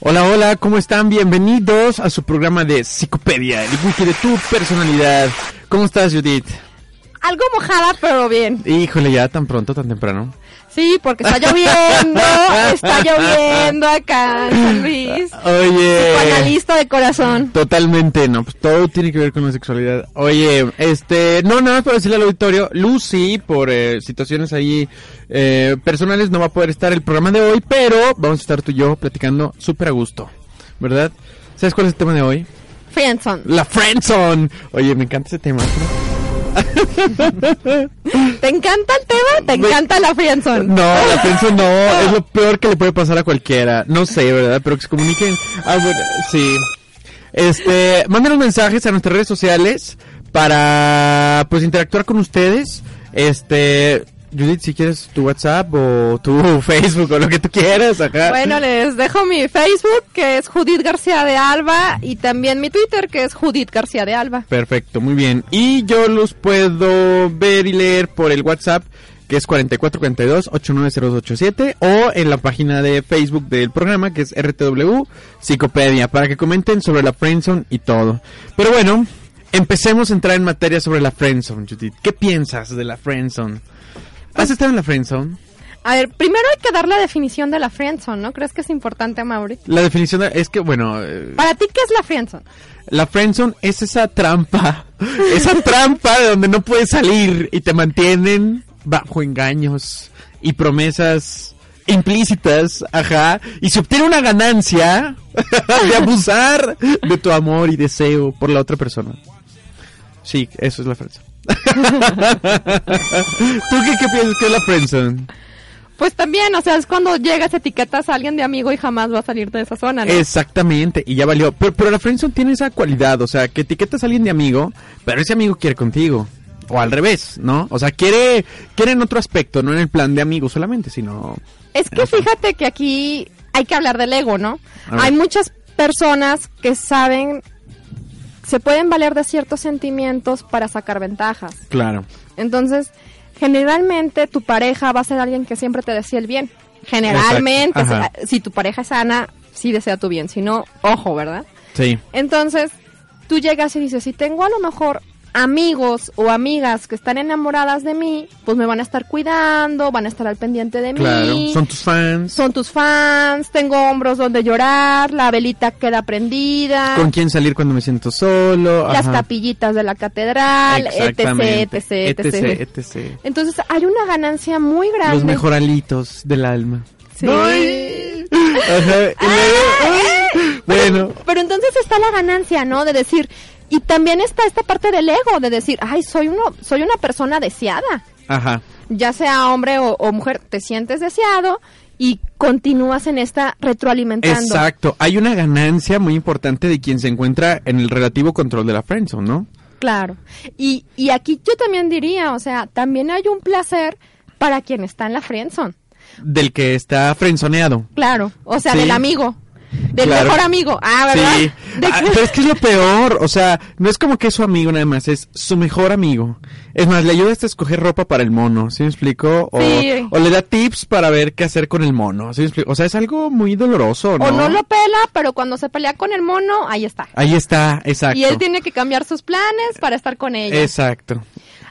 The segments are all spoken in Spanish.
Hola, hola, ¿cómo están? Bienvenidos a su programa de Psicopedia, el wiki de tu personalidad. ¿Cómo estás, Judith? Algo mojada, pero bien. Híjole, ya tan pronto, tan temprano. Sí, porque está lloviendo, está lloviendo acá en San Luis. Oye. Psicoanalista de corazón. Totalmente, no, pues todo tiene que ver con la sexualidad. Oye, este, no, nada más para decirle al auditorio, Lucy, por eh, situaciones ahí eh, personales, no va a poder estar el programa de hoy, pero vamos a estar tú y yo platicando súper a gusto, ¿verdad? ¿Sabes cuál es el tema de hoy? Friendzone. La Friendzone. Oye, me encanta ese tema. ¿Te encanta el tema? ¿Te encanta la friendzone? No, la friendzone no, es lo peor que le puede pasar a cualquiera. No sé, ¿verdad? Pero que se comuniquen. Ah, bueno, sí. Este, mándenos mensajes a nuestras redes sociales para pues interactuar con ustedes. Este, Judith, si quieres tu WhatsApp o tu Facebook o lo que tú quieras, acá. Bueno, les dejo mi Facebook, que es Judith García de Alba, y también mi Twitter, que es Judith García de Alba. Perfecto, muy bien. Y yo los puedo ver y leer por el WhatsApp, que es 4442-890287, o en la página de Facebook del programa, que es RTW Psicopedia, para que comenten sobre la Friendzone y todo. Pero bueno, empecemos a entrar en materia sobre la Friendzone, Judith. ¿Qué piensas de la Friendzone? ¿Has estado en la friendzone? A ver, primero hay que dar la definición de la friendzone, ¿no? ¿Crees que es importante, Mauri? La definición es que, bueno... Eh, Para ti, ¿qué es la friendzone? La friendzone es esa trampa, esa trampa de donde no puedes salir y te mantienen bajo engaños y promesas implícitas, ajá, y se obtiene una ganancia de abusar de tu amor y deseo por la otra persona. Sí, eso es la friendzone. ¿Tú qué, qué, piensas que es la friendzone? Pues también, o sea, es cuando llegas, etiquetas a alguien de amigo y jamás va a salir de esa zona, ¿no? Exactamente, y ya valió. Pero, pero la friendzone tiene esa cualidad, o sea, que etiquetas a alguien de amigo, pero ese amigo quiere contigo. O al revés, ¿no? O sea, quiere, quiere en otro aspecto, no en el plan de amigo solamente, sino... Es que fíjate que aquí hay que hablar del ego, ¿no? Hay muchas personas que saben se pueden valer de ciertos sentimientos para sacar ventajas. Claro. Entonces, generalmente tu pareja va a ser alguien que siempre te desea el bien. Generalmente, si, si, tu pareja es sana, sí desea tu bien. Si no, ojo, ¿verdad? Sí. Entonces, tú llegas y dices, si tengo a lo mejor amigos o amigas que están enamoradas de mí, pues me van a estar cuidando, van a estar al pendiente de claro, mí. Son tus fans. Son tus fans, tengo hombros donde llorar, la velita queda prendida. Con quién salir cuando me siento solo. Las capillitas de la catedral, etc, etc, etc, etc. Entonces hay una ganancia muy grande. Los mejoralitos del alma. Sí. Ajá. bueno. Pero entonces está la ganancia, ¿no? De decir, y también está esta parte del ego, de decir, ay, soy, uno, soy una persona deseada. Ajá. Ya sea hombre o, mujer, te sientes deseado y continúas en esta retroalimentando. Exacto. Hay una ganancia muy importante de quien se encuentra en el relativo control de la friendzone, ¿no? Claro. Y, y aquí yo también diría, o sea, también hay un placer para quien está en la friendzone. Del que está frenzoneado. Claro, o sea, del amigo. Del mejor amigo. Ah, ¿verdad? Sí. Ah, pero es que es lo peor. O sea, no es como que es su amigo nada más, es su mejor amigo. Es más, le ayuda hasta a escoger ropa para el mono, ¿sí me explico? O, o le da tips para ver qué hacer con el mono, ¿sí me explico? O sea, es algo muy doloroso, ¿no? O no lo pela, pero cuando se pelea con el mono, ahí está. Ahí está, exacto. Y él tiene que cambiar sus planes para estar con ella. Exacto.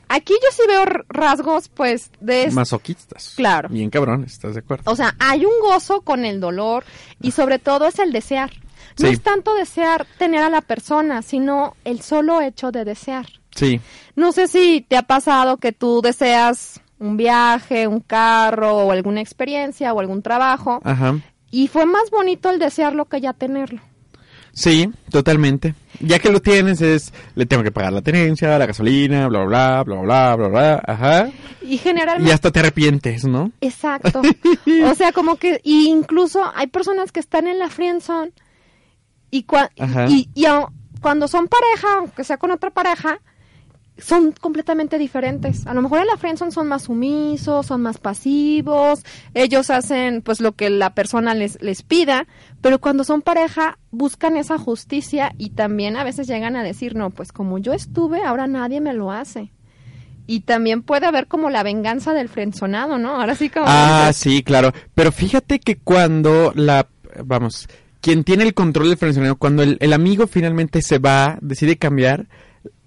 Aquí yo sí veo rasgos, pues, de... Masoquistas. Claro. Bien cabrón, ¿estás de acuerdo? O sea, hay un gozo con el dolor y sobre todo es el desear. No Sí. es tanto desear tener a la persona, sino el solo hecho de desear. Sí. No sé si te ha pasado que tú deseas un viaje, un carro o alguna experiencia o algún trabajo Ajá. y fue más bonito el desearlo que ya tenerlo. Sí, totalmente. Ya que lo tienes es, le tengo que pagar la tenencia, la gasolina, bla, bla, bla, bla, bla, bla, ajá. Y generalmente Y hasta te arrepientes, ¿no? Exacto. o sea, como que y incluso hay personas que están en la friendzone y, cua- y, y au- cuando son pareja, aunque sea con otra pareja, son completamente diferentes. A lo mejor en la friendzone son más sumisos, son más pasivos, ellos hacen pues lo que la persona les, les pida, pero cuando son pareja buscan esa justicia y también a veces llegan a decir, no, pues como yo estuve, ahora nadie me lo hace. Y también puede haber como la venganza del frenzonado, ¿no? Ahora sí como... Ah, sí, claro. Pero fíjate que cuando la, vamos, quien tiene el control del fraccionamiento, cuando el, el amigo finalmente se va, decide cambiar,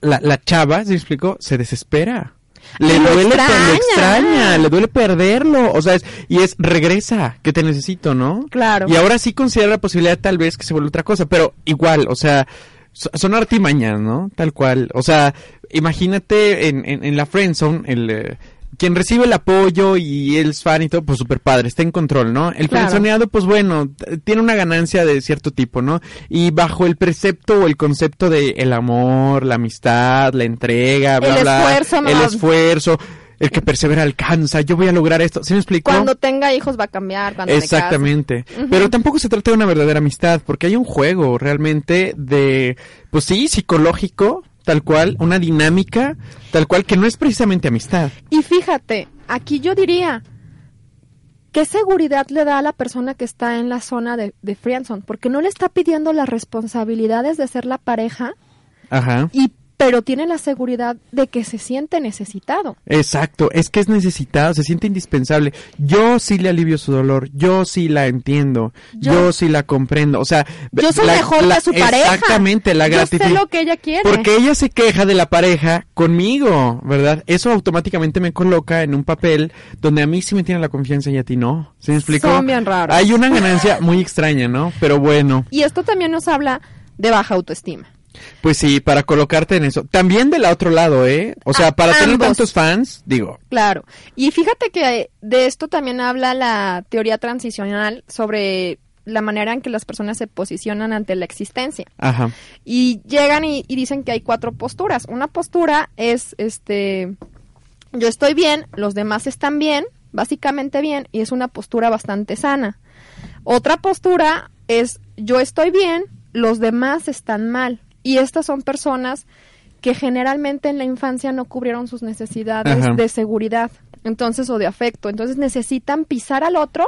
la, la chava, ¿se me explicó? Se desespera. Le Lo duele, extraña. lo extraña, le duele perderlo, o sea, es, y es, regresa, que te necesito, ¿no? Claro. Y ahora sí considera la posibilidad tal vez que se vuelva otra cosa, pero igual, o sea, so- son artimañas, ¿no? Tal cual, o sea, imagínate en, en, en la friendzone, el... eh, quien recibe el apoyo y él es fan y todo, pues super padre, está en control, ¿no? El Claro. pues bueno, tiene una ganancia de cierto tipo, ¿no? Y bajo el precepto o el concepto de el amor, la amistad, la entrega, bla, El bla, esfuerzo, el más. esfuerzo, el que persevera alcanza, yo voy a lograr esto, ¿sí me explico? Cuando tenga hijos va a cambiar, cuando me case. Exactamente. Pero tampoco se trata de una verdadera amistad, porque hay un juego realmente de, pues sí, psicológico, tal cual, una dinámica, tal cual, que no es precisamente amistad. Y fíjate, aquí yo diría, ¿qué seguridad le da a la persona que está en la zona de, de friendzone? Porque no le está pidiendo las responsabilidades de ser la pareja, Ajá. y pero tiene la seguridad de que se siente necesitado. Exacto, es que es necesitado, se siente indispensable. Yo sí le alivio su dolor, yo sí la entiendo, yo, Yo- sí la comprendo, o sea, Yo soy la- mejor la- que su pareja. Exactamente, la Yo gratitud. sé lo que ella quiere. Porque ella se queja de la pareja conmigo, ¿verdad? Eso automáticamente me coloca en un papel donde a mí sí me tiene la confianza y a ti no. ¿Se me explicó? Son bien raros. Hay una ganancia muy extraña, ¿no? Pero bueno, Y esto también nos habla de baja autoestima. Pues sí, para colocarte en eso. También del otro lado, ¿eh? O sea, A- para tener tantos fans, digo, Claro. Y fíjate que de esto también habla la teoría transicional sobre la manera en que las personas se posicionan ante la existencia. ajá. Y llegan y, y dicen que hay cuatro posturas. Una postura es, este, yo estoy bien, los demás están bien, básicamente bien, y es una postura bastante sana. Otra postura es, yo estoy bien, los demás están mal. Y estas son personas que generalmente en la infancia no cubrieron sus necesidades Ajá. de seguridad, entonces, o de afecto. Entonces necesitan pisar al otro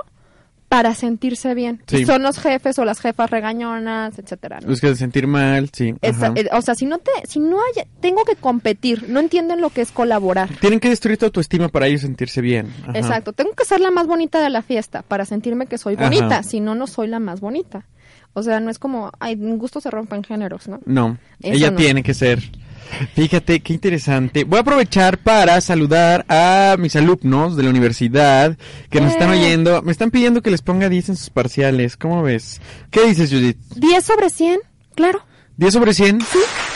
para sentirse bien. Sí. Y son los jefes o las jefas regañonas, etcétera. ¿no? Es que de sentir mal, sí. Esa- eh, o sea, si no te, si no hay, tengo que competir, no entienden lo que es colaborar. Tienen que destruir tu autoestima para ellos sentirse bien. Ajá. Exacto, tengo que ser la más bonita de la fiesta para sentirme que soy bonita, si no, no soy la más bonita. O sea, no es como, ay, un gusto se rompen géneros, ¿no? No, Eso ella no. tiene que ser. Fíjate, qué interesante. Voy a aprovechar para saludar a mis alumnos de la universidad que nos están Eh. oyendo. Me están pidiendo que les ponga 10 en sus parciales. ¿Cómo ves? ¿Qué dices, Judith? 10 sobre 100, claro. ¿10 sobre 100?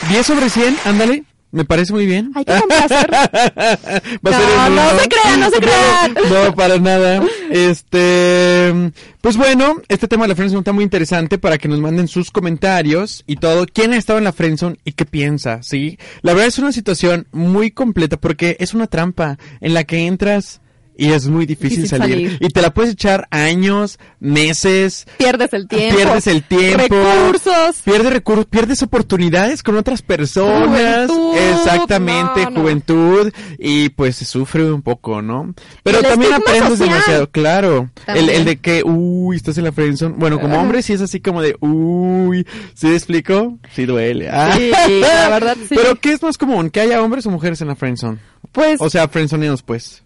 10 sobre 100, ándale. Me parece muy bien. Hay que complacer. Va No, ser no uno. se crean, no se crean. No, para nada. Este, pues bueno, este tema de la friendzone está muy interesante para que nos manden sus comentarios y todo. ¿Quién ha estado en la friendzone y qué piensa? Sí, la verdad es una situación muy completa porque es una trampa en la que entras y es muy difícil, Difícil salir. salir. y te la puedes echar años, meses. Pierdes el tiempo. Pierdes el tiempo. Recursos. Pierdes recursos, pierdes oportunidades con otras personas. Juventud, Exactamente, no, no. juventud. Y pues se sufre un poco, ¿no? Pero El también aprendes social. demasiado, claro. El, el de que, uy, estás en la friendzone. Bueno, como hombre sí es así como de, uy, ¿sí me explico? Sí duele. Ah. Sí, la verdad, sí. Pero ¿qué es más común? ¿Que haya hombres o mujeres en la friendzone? Pues, O sea, friendzoneados pues.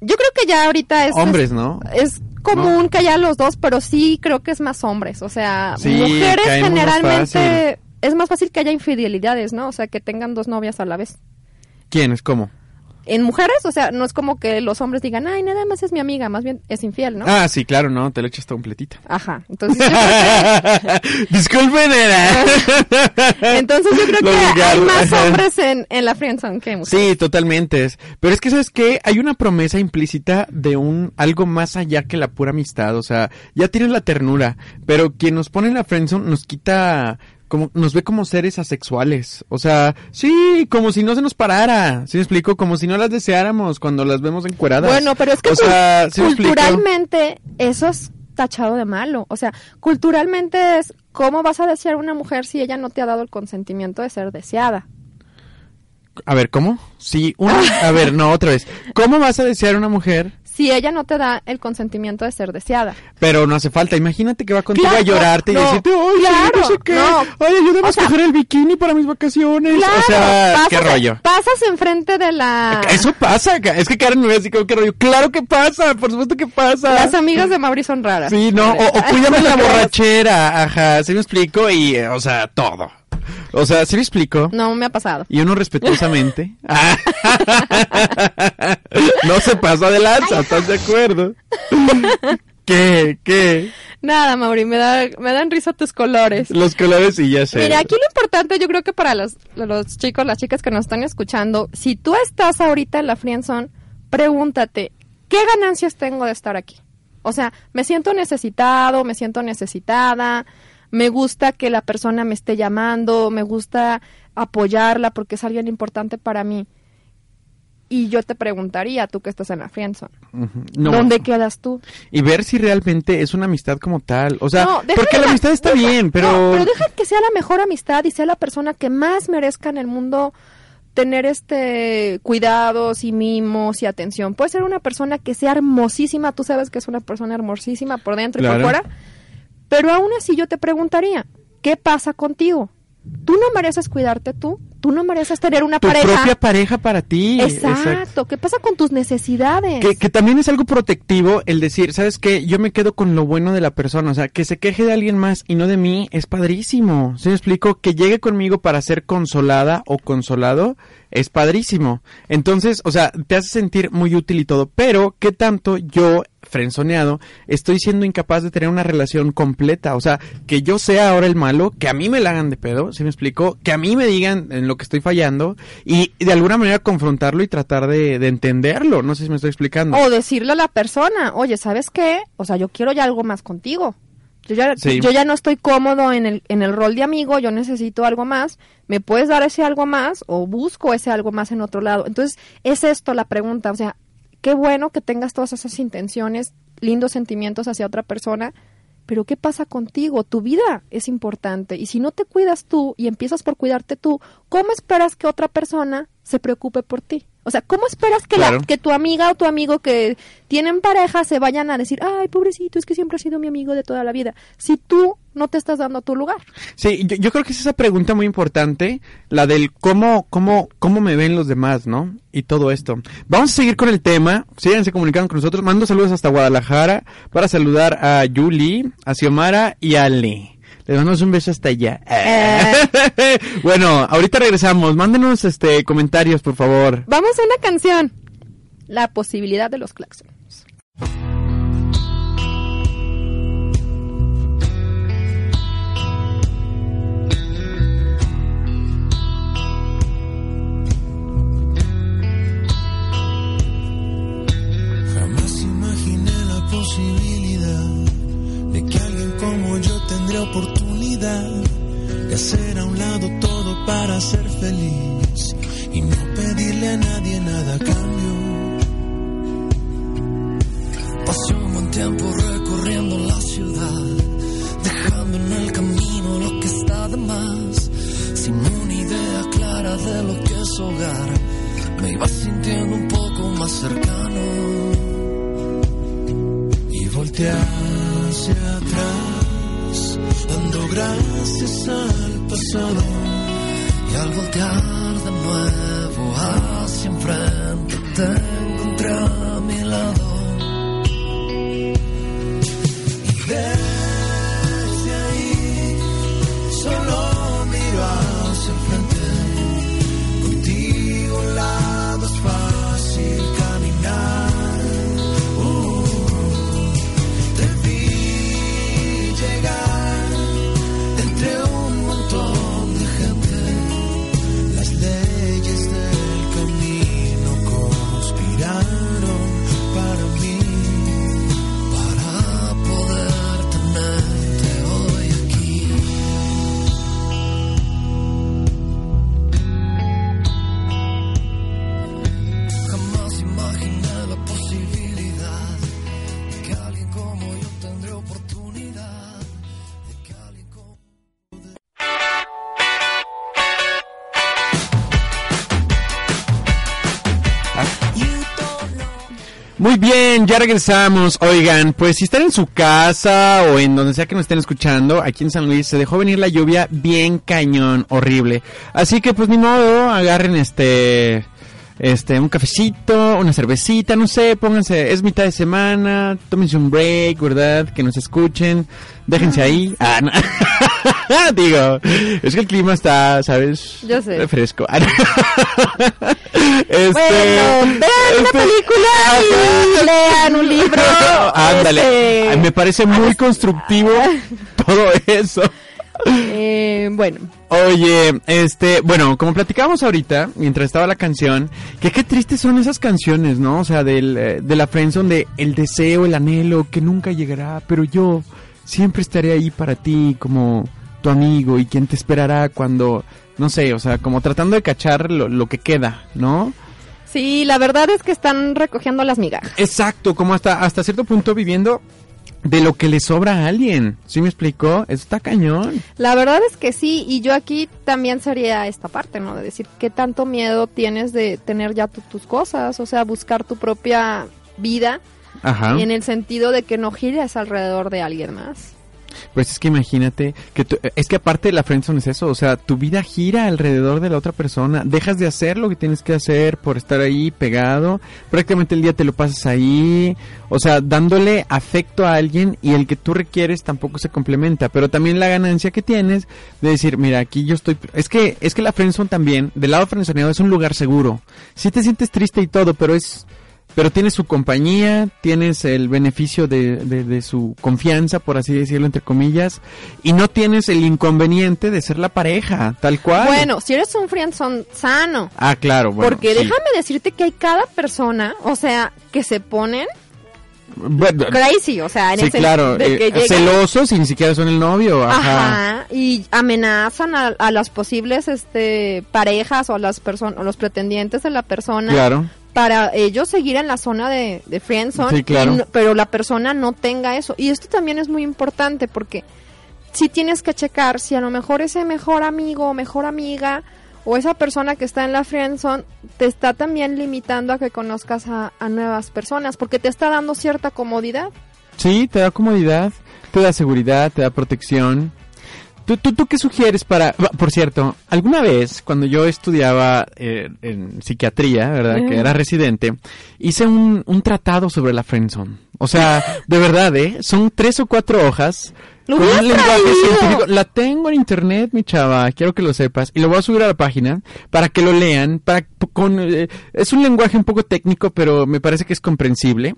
Yo creo que ya ahorita es... Hombres, ¿no? Es común que haya los dos, pero sí creo que es más hombres. O sea, Sí, mujeres más generalmente es más fácil que haya infidelidades, ¿no? O sea, que tengan dos novias a la vez. ¿Quiénes? ¿Cómo? En mujeres, o sea, no es como que los hombres digan, ay, nada más es mi amiga, más bien es infiel, ¿no? Ah, sí, claro, no, te lo echas completita. Ajá. Entonces, Disculpen, era. entonces yo creo Lo que hay más hombres en, en la friendzone que mujeres. Sí, totalmente. Pero es que, ¿sabes qué? Hay una promesa implícita de un algo más allá que la pura amistad. O sea, ya tienes la ternura, pero quien nos pone en la friendzone nos quita como nos ve como seres asexuales. O sea, sí, como si no se nos parara. ¿Sí me explico? Como si no las deseáramos cuando las vemos encueradas. Bueno, pero es que o sea, ¿sí me explico? culturalmente eso es tachado de malo. O sea, culturalmente es cómo vas a desear a una mujer si ella no te ha dado el consentimiento de ser deseada. A ver, ¿cómo? Sí, una, a ver, no, otra vez. ¿Cómo vas a desear a una mujer? Si ella no te da el consentimiento de ser deseada. Pero no hace falta. Imagínate que va contigo Claro, a llorarte no, y decirte, ¡ay, claro, no sé qué! no. ¡Ay, ayúdame a escoger el bikini para mis vacaciones! Claro, o sea, ¿qué rollo? Pasas enfrente de la... Eso pasa, es que Karen me ve así como, ¿qué rollo? ¡Claro que pasa! ¡Por supuesto que pasa! Las amigas de Mauri son raras. Sí, no, o, o cuídame la borrachera, ajá, ¿sí me explico? Y, eh, o sea, todo. O sea, ¿sí me explico? No me ha pasado. Y uno respetuosamente. No se pasa de lanza, ¿estás de acuerdo? ¿Qué? ¿Qué? Nada, Mauri, me, da, me dan risa tus colores. Los colores y ya sé. Mira, aquí lo importante yo creo que para los, los chicos, las chicas que nos están escuchando, si tú estás ahorita en la friendzone, pregúntate, ¿qué ganancias tengo de estar aquí? O sea, me siento necesitado, me siento necesitada, me gusta que la persona me esté llamando, me gusta apoyarla porque es alguien importante para mí. Y yo te preguntaría, tú que estás en la friendzone. No. ¿dónde quedas tú? Y ver si realmente es una amistad como tal. O sea, No, porque la amistad está deja- bien, pero... no, pero deja que sea la mejor amistad y sea la persona que más merezca en el mundo tener este cuidados y mimos y atención. Puede ser una persona que sea hermosísima, tú sabes que es una persona hermosísima por dentro y por fuera, pero aún así yo te preguntaría, ¿qué pasa contigo? ¿Tú no mereces cuidarte tú? ¿Tú no mereces tener una tu pareja? propia pareja para ti. Exacto. ¿Qué pasa con tus necesidades? Que, que también es algo protectivo el decir, ¿sabes qué? Yo me quedo con lo bueno de la persona. O sea, que se queje de alguien más y no de mí es padrísimo. ¿Sí me explico? Que llegue conmigo para ser consolada o consolado es padrísimo. Entonces, o sea, te hace sentir muy útil y todo. Pero, ¿qué tanto yo, frenzoneado, estoy siendo incapaz de tener una relación completa? O sea, que yo sea ahora el malo, que a mí me la hagan de pedo, ¿sí me explico? Que a mí me digan en lo que estoy fallando y de alguna manera confrontarlo y tratar de, de entenderlo. No sé si me estoy explicando. O decirle a la persona, oye, ¿sabes qué? O sea, yo quiero ya algo más contigo. Yo ya, Sí. yo ya no estoy cómodo en el, en el rol de amigo, yo necesito algo más. ¿Me puedes dar ese algo más o busco ese algo más en otro lado? Entonces, es esto la pregunta. O sea, qué bueno que tengas todas esas intenciones, lindos sentimientos hacia otra persona, pero ¿qué pasa contigo? Tu vida es importante. Y si no te cuidas tú y empiezas por cuidarte tú, ¿cómo esperas que otra persona se preocupe por ti? O sea, ¿cómo esperas que, la- que tu amiga o tu amigo que tienen pareja se vayan a decir, ay, pobrecito, es que siempre ha sido mi amigo de toda la vida? Si tú no te estás dando tu lugar. Sí, yo, yo creo que es esa pregunta muy importante, la del cómo, cómo, cómo me ven los demás, ¿no? Y todo esto. Vamos a seguir con el tema, síganse comunicando con nosotros, mando saludos hasta Guadalajara para saludar a Yuli, a Xiomara y a Ale. Les mandamos un beso hasta allá. bueno, ahorita regresamos, mándenos este comentarios, por favor. Vamos a una canción. La posibilidad de los claxons. Jamás de hacer a un lado todo para ser feliz y no pedirle a nadie nada a cambio. Pasé un buen tiempo recorriendo la ciudad, dejando en el camino lo que está de más, sin una idea clara de lo que es hogar. Me iba sintiendo un poco más cercano y volteé hacia atrás, dando gracias al pasado. Y al voltear de nuevo hacia enfrente, te encontré a mi lado. Regresamos. Oigan, pues si están en su casa o en donde sea que nos estén escuchando, aquí en San Luis se dejó venir la lluvia bien cañón, horrible. Así que pues ni modo, agarren este este un cafecito, una cervecita, no sé, pónganse, es mitad de semana, tómense un break, ¿verdad? Que nos escuchen, déjense ahí. Ah, no. Digo, es que el clima está, ¿sabes? Yo sé. Fresco. Bueno, Este, vean una este- película y lean un libro. Ándale, Este, me parece muy constructivo todo eso. eh, bueno, Oye, este, bueno, como platicábamos ahorita, mientras estaba la canción, que qué tristes son esas canciones, ¿no? O sea, del, eh, de la friendzone de el deseo, el anhelo, que nunca llegará, pero yo siempre estaré ahí para ti como tu amigo y quien te esperará cuando, no sé, o sea, como tratando de cachar lo, lo que queda, ¿no? sí, la verdad es que están recogiendo las migajas. Exacto, como hasta, hasta cierto punto viviendo de lo que le sobra a alguien, ¿sí me explicó? Eso está cañón. La verdad es que sí, y yo aquí también sería esta parte, ¿no? De decir, ¿qué tanto miedo tienes de tener ya tu- tus cosas? O sea, buscar tu propia vida Ajá. en el sentido de que no gires alrededor de alguien más. Pues es que imagínate que es que aparte de la friendzone es eso, o sea, tu vida gira alrededor de la otra persona, dejas de hacer lo que tienes que hacer por estar ahí pegado, prácticamente el día te lo pasas ahí, o sea, dándole afecto a alguien y el que tú requieres tampoco se complementa, pero también la ganancia que tienes de decir, mira, aquí yo estoy, es que es que la friendzone también, del lado friendzoneado es un lugar seguro. Sí te sientes triste y todo, pero es pero tienes su compañía, tienes el beneficio de, de, de su confianza, por así decirlo, entre comillas, y no tienes el inconveniente de ser la pareja, tal cual. Bueno, si eres un friendzone sano, Ah, claro, bueno. porque sí. déjame decirte que hay cada persona, o sea, que se ponen crazy, o sea, en sí, el sen- claro, de que eh, celosos y ni siquiera son el novio, ajá. Ajá, y amenazan a, a las posibles este parejas o a las personas o los pretendientes de la persona Claro. Para ellos seguir en la zona de, de friendzone, Sí, claro. y no- pero la persona no tenga eso. Y esto también es muy importante porque si tienes que checar si a lo mejor ese mejor amigo o mejor amiga o esa persona que está en la friendzone te está también limitando a que conozcas a, a nuevas personas porque te está dando cierta comodidad. Sí, te da comodidad, te da seguridad, te da protección. ¿Tú, tú, tú qué sugieres para...? Por cierto, alguna vez cuando yo estudiaba eh, en psiquiatría, ¿verdad? Que era residente, hice un, un tratado sobre la friendzone. O sea, de verdad, ¿eh? Son tres o cuatro hojas ¡Lo con un lenguaje científico. La tengo en internet, mi chava, quiero que lo sepas. Y lo voy a subir a la página para que lo lean. Para, con, eh, es un lenguaje un poco técnico, pero me parece que es comprensible.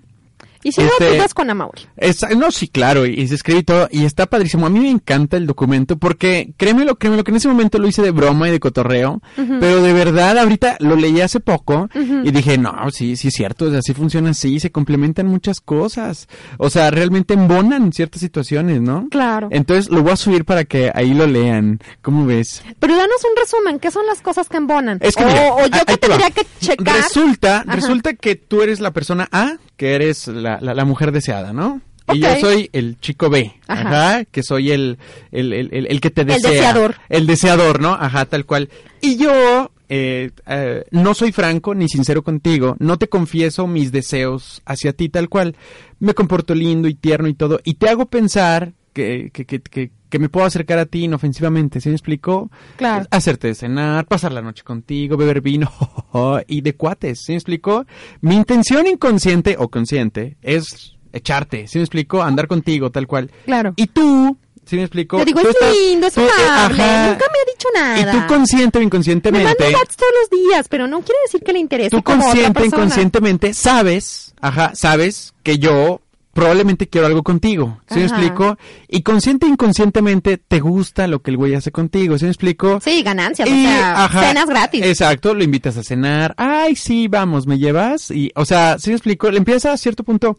Y si Este- no, vas con Amauri. Es- no, sí, claro, y se escribe y todo, y está padrísimo. A mí me encanta el documento porque, créemelo, créemelo, que en ese momento lo hice de broma y de cotorreo, pero de verdad, ahorita lo leí hace poco y dije, no, sí, sí es cierto, o sea, sí funciona así, se complementan muchas cosas. O sea, realmente embonan ciertas situaciones, ¿no? Claro. Entonces lo voy a subir para que ahí lo lean. ¿Cómo ves? Pero danos un resumen, ¿qué son las cosas que embonan? Es que o, mira, o yo que va. tendría que checar. Resulta, Ajá. resulta que tú eres la persona A, que eres la, la, la mujer deseada, ¿no? Y yo soy el chico B, Ajá. ajá, que soy el, el, el, el- el que te El desea. deseador. El deseador, ¿no? Ajá, tal cual. Y yo eh, eh, no soy franco ni sincero contigo, no te confieso mis deseos hacia ti tal cual. Me comporto lindo y tierno y todo, y te hago pensar que, que, que, que, que me puedo acercar a ti inofensivamente, ¿se me explicó? Claro. Hacerte de cenar, pasar la noche contigo, beber vino y de cuates, ¿sí me explicó? Mi intención inconsciente o consciente es echarte, ¿sí me explicó? Andar contigo, tal cual. Claro. Y tú, ¿sí me explicó? Te digo, es estás- lindo, es eh, amable, nunca me ha dicho nada. Y tú consciente o me inconscientemente, manda chats todos los días, pero no quiere decir que le interese tú como consciente o inconscientemente sabes, ajá, sabes que yo probablemente quiero algo contigo, ¿sí me explico? Y consciente e inconscientemente te gusta lo que el güey hace contigo, ¿sí me explico? Sí, ganancias, Y, o sea, ajá, cenas gratis. Exacto, lo invitas a cenar. Ay, sí, vamos, ¿me llevas? Y, o sea, ¿sí me explico? Le empieza a cierto punto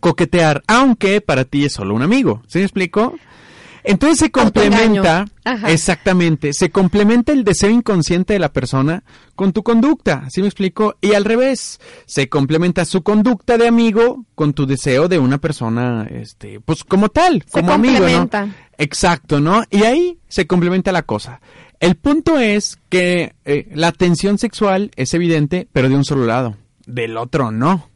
coquetear, aunque para ti es solo un amigo. ¿Sí me explico? Entonces se complementa, exactamente, se complementa el deseo inconsciente de la persona con tu conducta, ¿sí me explico? Y al revés, se complementa su conducta de amigo con tu deseo de una persona, este, pues como tal, Se como amigo, ¿no? Exacto, ¿no? Y ahí se complementa la cosa. El punto es que eh, la tensión sexual es evidente, pero de un solo lado. Del otro no.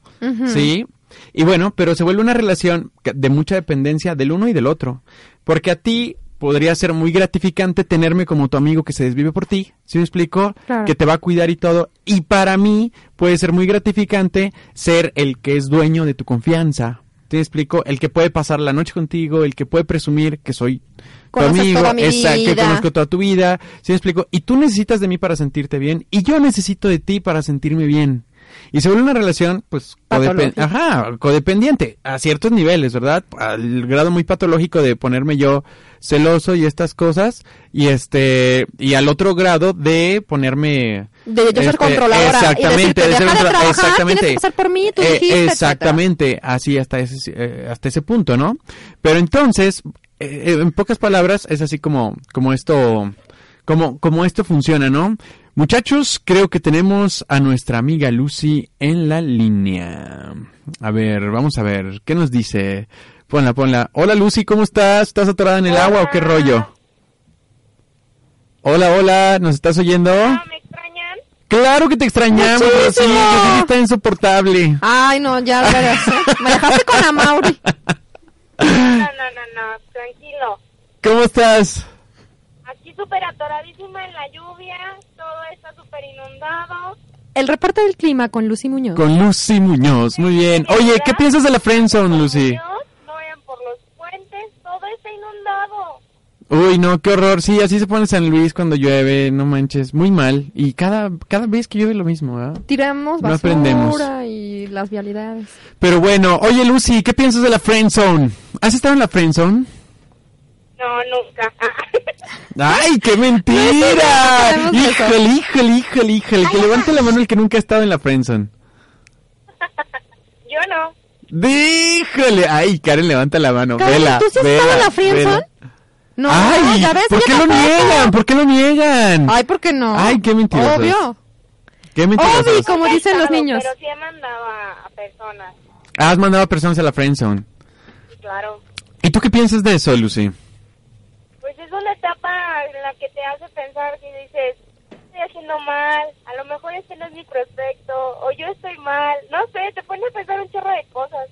¿sí? Y bueno, pero se vuelve una relación de mucha dependencia del uno y del otro. Porque a ti podría ser muy gratificante tenerme como tu amigo que se desvive por ti, ¿sí me explico? Claro. Que te va a cuidar y todo. Y para mí puede ser muy gratificante ser el que es dueño de tu confianza. ¿Sí me explico? El que puede pasar la noche contigo, el que puede presumir que soy tu amigo, toda mi esa- que vida. conozco toda tu vida, ¿sí me explico? Y tú necesitas de mí para sentirte bien y yo necesito de ti para sentirme bien. Y se vuelve una relación, pues, ajá, codependiente a ciertos niveles, ¿verdad? Al grado muy patológico de ponerme yo celoso y estas cosas y este y al otro grado de ponerme De yo ser este, controladora. exactamente, y decirte, de ser de trabajar, exactamente. tienes que pasar por mí, tú Eh, dijiste, etcétera. exactamente, así hasta ese eh, hasta ese punto, ¿no? Pero entonces, eh, en pocas palabras, es así como como esto como como esto funciona, ¿no? Muchachos, creo que tenemos a nuestra amiga Lucy en la línea. A ver, vamos a ver, ¿qué nos dice? Ponla, ponla. Hola Lucy, ¿cómo estás? ¿Estás atorada en el agua o qué rollo? Hola, hola, ¿nos estás oyendo? Ah, ¿Me extrañan? Claro que te extrañamos, sí está insoportable. Ay, no, ya, veras, ¿eh? Me dejaste con la Mauri. No, no, no, no, tranquilo. ¿Cómo estás? Aquí súper atoradísima en la lluvia, todo está súper inundado. El reporte del clima con Lucy Muñoz. Con Lucy Muñoz, muy bien. Oye, ¿qué piensas de la Friendzone, Lucy? No vayan por los puentes, todo está inundado. Uy, no, qué horror. Sí, así se pone San Luis cuando llueve, no manches, muy mal. Y cada, cada vez que llueve lo mismo, ¿verdad? Tiramos No basura aprendemos. y las vialidades. Pero bueno, oye Lucy, ¿qué piensas de la Friendzone? ¿Has estado en la Friendzone? No, nunca. ¡Ay, qué mentira! Híjole, híjole, híjole, híjole. Que levante la mano el que nunca ha estado en la Friendzone. Yo no. ¡Díjole! Ay, Karen, levanta la mano. Karen, vela, ¿tú sí has vela, estado en la friendzone? No, Ay, ya ves, ¿por qué lo tampoco. niegan? ¿Por qué lo niegan? Ay, ¿por qué no? Ay, qué mentirosos. Obvio. qué mentirosos. Obvio, como dicen los estado, niños. Pero sí he mandado a personas, Has mandado a personas a la friendzone. claro. ¿Y tú qué piensas de eso, Lucy? Una etapa en la que te hace pensar y dices, estoy haciendo mal, a lo mejor este no es mi prospecto, o yo estoy mal, no sé, te pone a pensar un chorro de cosas.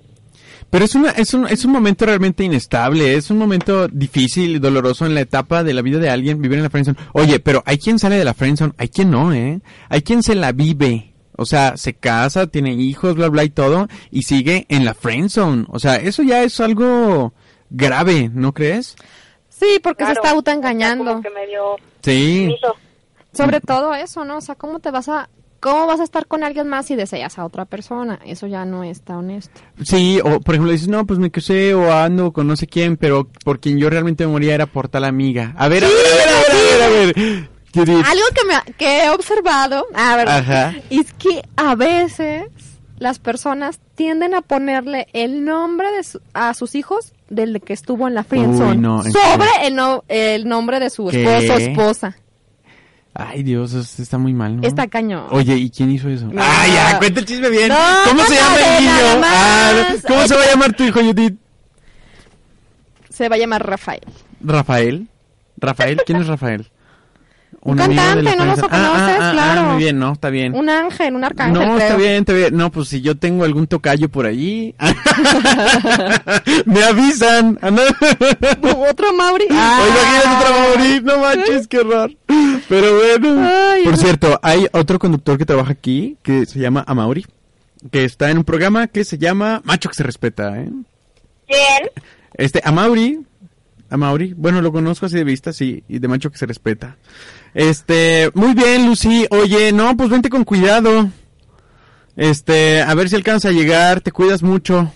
Pero es, una, es, un, es un momento realmente inestable, es un momento difícil y doloroso en la etapa de la vida de alguien vivir en la friendzone. Oye, pero hay quien sale de la friendzone, hay quien no, ¿eh? Hay quien se la vive. O sea, se casa, tiene hijos, bla, bla y todo, y sigue en la friendzone. O sea, eso ya es algo grave, ¿no crees? Sí, porque se Claro, está o sea, autoengañando. medio Sí. Sobre todo eso, ¿no? O sea, ¿cómo te vas a... ¿Cómo vas a estar con alguien más si deseas a otra persona? Eso ya no está honesto. Sí, o por ejemplo dices, no, pues me casé o ando con no sé quién, pero por quien yo realmente me moría era por tal amiga. A ver, a ver, a ver, a ver, a ver, a ver. Algo que, me, que he observado, a ver, Ajá. es que a veces las personas tienden a ponerle el nombre de su- a sus hijos del que estuvo en la friendzone Uy, no, ¿en sobre el, no- el nombre de su esposo o esposa. Ay, Dios, está muy mal, ¿no? Está cañón. Oye, ¿y quién hizo eso? No. Ah, ya, cuenta el chisme bien. ¿Cómo se llama el niño? Ah, ¿Cómo se va a llamar tu hijo, Judith? Se va a llamar Rafael. Rafael. ¿Rafael? ¿Quién es Rafael? Un cantante, ¿no lo friendzone. Ah, conoces? ah, ah, Claro. muy bien, no, está bien. Un ángel, un arcángel. No, está bien, está bien. No, pues si yo tengo algún tocayo por allí, me avisan. Otro Mauri. Oiga, ¿quién es otro morir? No manches, qué horror. Pero bueno. Ay, Por no. cierto, hay otro conductor que trabaja aquí que se llama Amauri, que está en un programa que se llama Macho que se respeta, ¿eh? ¿Quién? Este, Amauri, Amauri, bueno, lo conozco así de vista, sí, y de macho que se respeta. Este, muy bien, Lucy. Oye, no, pues vente con cuidado. Este, a ver si alcanza a llegar, te cuidas mucho.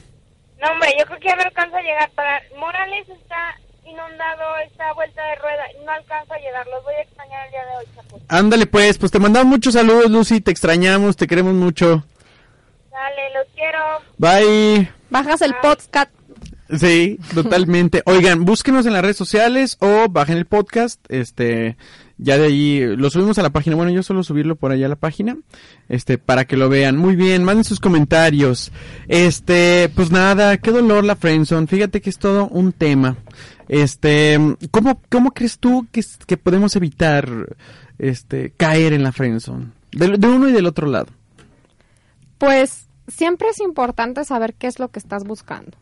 No, hombre, yo creo que ya no alcanza a llegar. Para Morales está inundado, está vuelta de rueda, no alcanzo a llegar. Los voy a extrañar el día de hoy, chapuz. Ándale pues, pues te mandamos muchos saludos, Lucy, te extrañamos, te queremos mucho. Dale, los quiero. Bye. Bajas el podcast. Sí, totalmente. Oigan, búsquenos en las redes sociales o bajen el podcast. Este, ya de ahí lo subimos a la página. Bueno, yo suelo subirlo por allá a la página. Este, para que lo vean. Muy bien, manden sus comentarios. Este, pues nada, qué dolor la friendzone. Fíjate que es todo un tema. Este, ¿cómo, cómo crees tú que, que podemos evitar, este, caer en la friendzone? De uno y del otro lado. Pues siempre es importante saber qué es lo que estás buscando.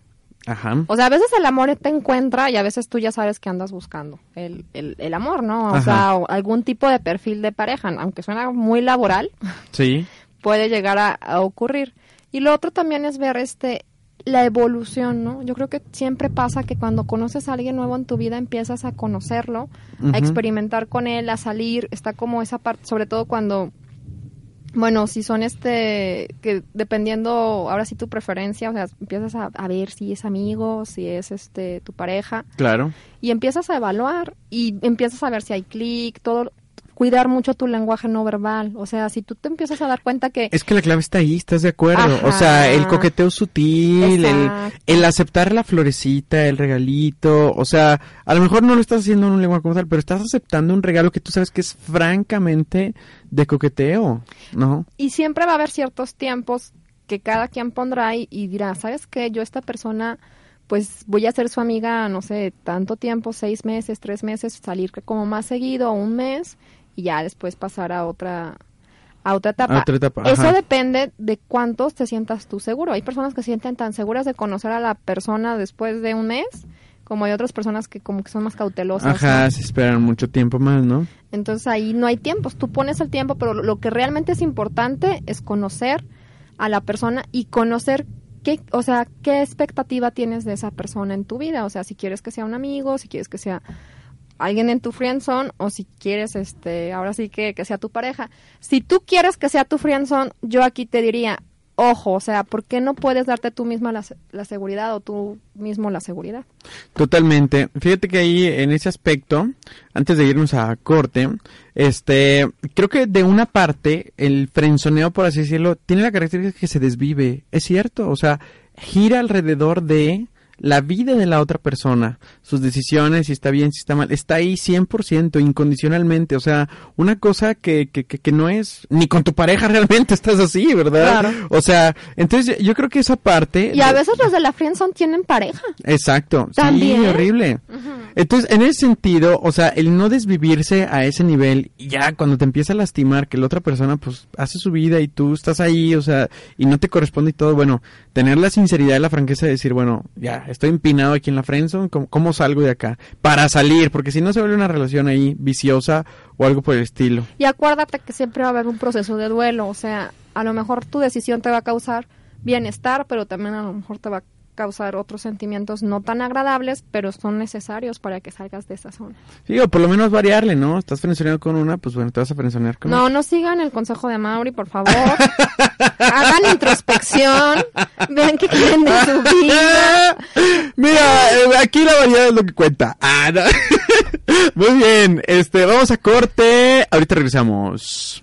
Ajá. O sea, a veces el amor te encuentra y a veces tú ya sabes que andas buscando el, el, el amor, ¿no? O Ajá. sea, o algún tipo de perfil de pareja, aunque suena muy laboral, Sí. puede llegar a, a ocurrir. Y lo otro también es ver este la evolución, ¿no? Yo creo que siempre pasa que cuando conoces a alguien nuevo en tu vida empiezas a conocerlo, a experimentar con él, a salir, está como esa parte, sobre todo cuando bueno, si son este, que dependiendo, ahora sí tu preferencia, o sea, empiezas a, a ver si es amigo, si es este tu pareja, Claro. y empiezas a evaluar y empiezas a ver si hay clic, todo, cuidar mucho tu lenguaje no verbal, o sea, si tú te empiezas a dar cuenta que Es que la clave está ahí, ¿estás de acuerdo? O sea, el coqueteo sutil, el, el aceptar la florecita, el regalito, o sea, a lo mejor no lo estás haciendo en un lenguaje como tal, pero estás aceptando un regalo que tú sabes que es francamente de coqueteo, ¿no? y siempre va a haber ciertos tiempos que cada quien pondrá y, y dirá, ¿sabes qué? Yo esta persona, pues voy a ser su amiga, no sé, tanto tiempo, seis meses, tres meses, salir como más seguido, un mes, y ya después pasar a otra a otra etapa. A otra etapa, Eso ajá. depende de cuántos te sientas tú seguro. Hay personas que se sienten tan seguras de conocer a la persona después de un mes, como hay otras personas que como que son más cautelosas. Ajá, ¿no? se esperan mucho tiempo más, ¿no? Entonces ahí no hay tiempos, tú pones el tiempo, pero lo- lo que realmente es importante es conocer a la persona y conocer qué, o sea, qué expectativa tienes de esa persona en tu vida, o sea, si quieres que sea un amigo, si quieres que sea alguien en tu friendzone o si quieres este, ahora sí que, que sea tu pareja. Si tú quieres que sea tu friendzone, yo aquí te diría, ojo, o sea, ¿por qué no puedes darte tú misma la, la seguridad o tú mismo la seguridad? Totalmente. Fíjate que ahí en ese aspecto, antes de irnos a corte, este, creo que de una parte el frenzoneo, por así decirlo, tiene la característica que se desvive. Es cierto, o sea, gira alrededor de la vida de la otra persona, sus decisiones, si está bien, si está mal, está ahí 100%, incondicionalmente, o sea, una cosa que, que, que, que no es, ni con tu pareja realmente estás así, ¿verdad? Claro. O sea, entonces yo creo que esa parte... Y a veces los de la friendzone tienen pareja. Exacto, sí, También. horrible. Entonces, en ese sentido, o sea, el no desvivirse a ese nivel, y ya cuando te empieza a lastimar que la otra persona pues hace su vida y tú estás ahí, o sea, y no te corresponde y todo, bueno, tener la sinceridad y la franqueza de decir, bueno, ya, estoy empinado aquí en la friendzone, ¿cómo, cómo salgo de acá? Para salir, porque si no se vuelve una relación ahí viciosa o algo por el estilo. Y acuérdate que siempre va a haber un proceso de duelo, o sea, a lo mejor tu decisión te va a causar bienestar, pero también a lo mejor te va a causar otros sentimientos no tan agradables, pero son necesarios para que salgas de esa zona. Sí, o por lo menos variarle, ¿no? Estás frenzoneando con una, pues bueno, te vas a frenzonear con No, no sigan el consejo de Mauri, por favor. Hagan introspección, vean qué quieren de su vida. Mira, eh, aquí la variedad es lo que cuenta. Ah, no. Muy bien, este, vamos a corte. Ahorita regresamos.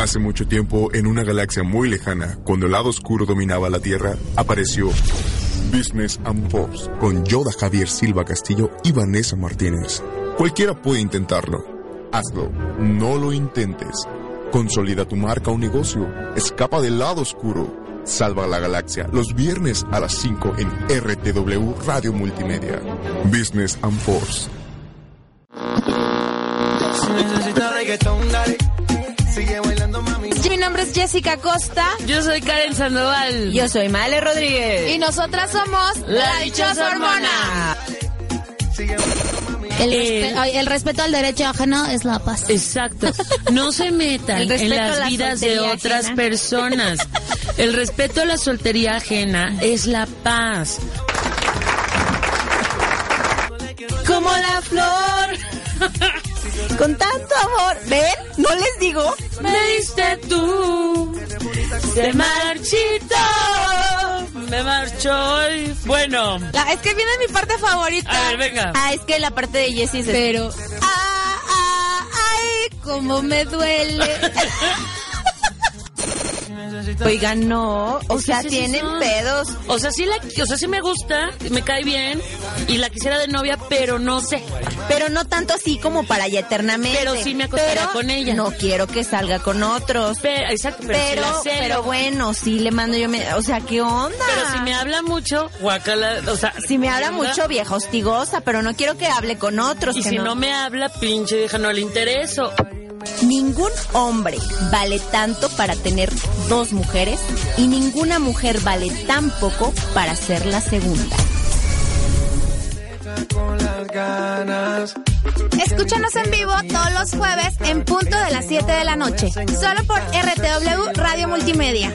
Hace mucho tiempo, en una galaxia muy lejana, cuando el lado oscuro dominaba la Tierra, apareció Business and Force con Yoda Javier Silva Castillo y Vanessa Martínez. Cualquiera puede intentarlo. Hazlo. No lo intentes. Consolida tu marca o negocio. Escapa del lado oscuro. Salva la galaxia los viernes a las 5 en RTW Radio Multimedia. Business and Force. Mi nombre es Jessica Costa. Yo soy Karen Sandoval. Yo soy Male Rodríguez. Y nosotras somos La Dichosa Hormona. El, Eh, respe- ay, el respeto al derecho ajeno es la paz. Exacto. No se metan en las la vidas de otras ajena. personas. El respeto a la soltería ajena es la paz. Como la flor. Con tanto amor. ¿Ven? ¿No les digo? Me diste tú. Se marchito. Me marcho hoy. Bueno. La- es que viene mi parte favorita. A ver, venga. Ah, es que la parte de Jessie es... Pero... Ah, ah, cómo me duele. Oigan, no, o Es sea, sí, tienen pedos. O sea, sí la, o sea, sí me gusta, me cae bien y la quisiera de novia, pero no sé. Pero no tanto así como para ya eternamente. Pero sí me acostaría Pero con ella. No quiero que salga con otros. Pero, exacto, pero, Pero, sí la pero bueno, sí le mando yo, me- o sea, ¿qué onda? Pero si me habla mucho, guacala, o sea, Si me habla mucho vieja hostigosa, pero no quiero que hable con otros. Y que si no me habla, pinche vieja, no le intereso. Ningún hombre vale tanto para tener dos mujeres y ninguna mujer vale tan poco para ser la segunda. Escúchanos en vivo todos los jueves en punto de las 7 de la noche. Solo por RTW Radio Multimedia.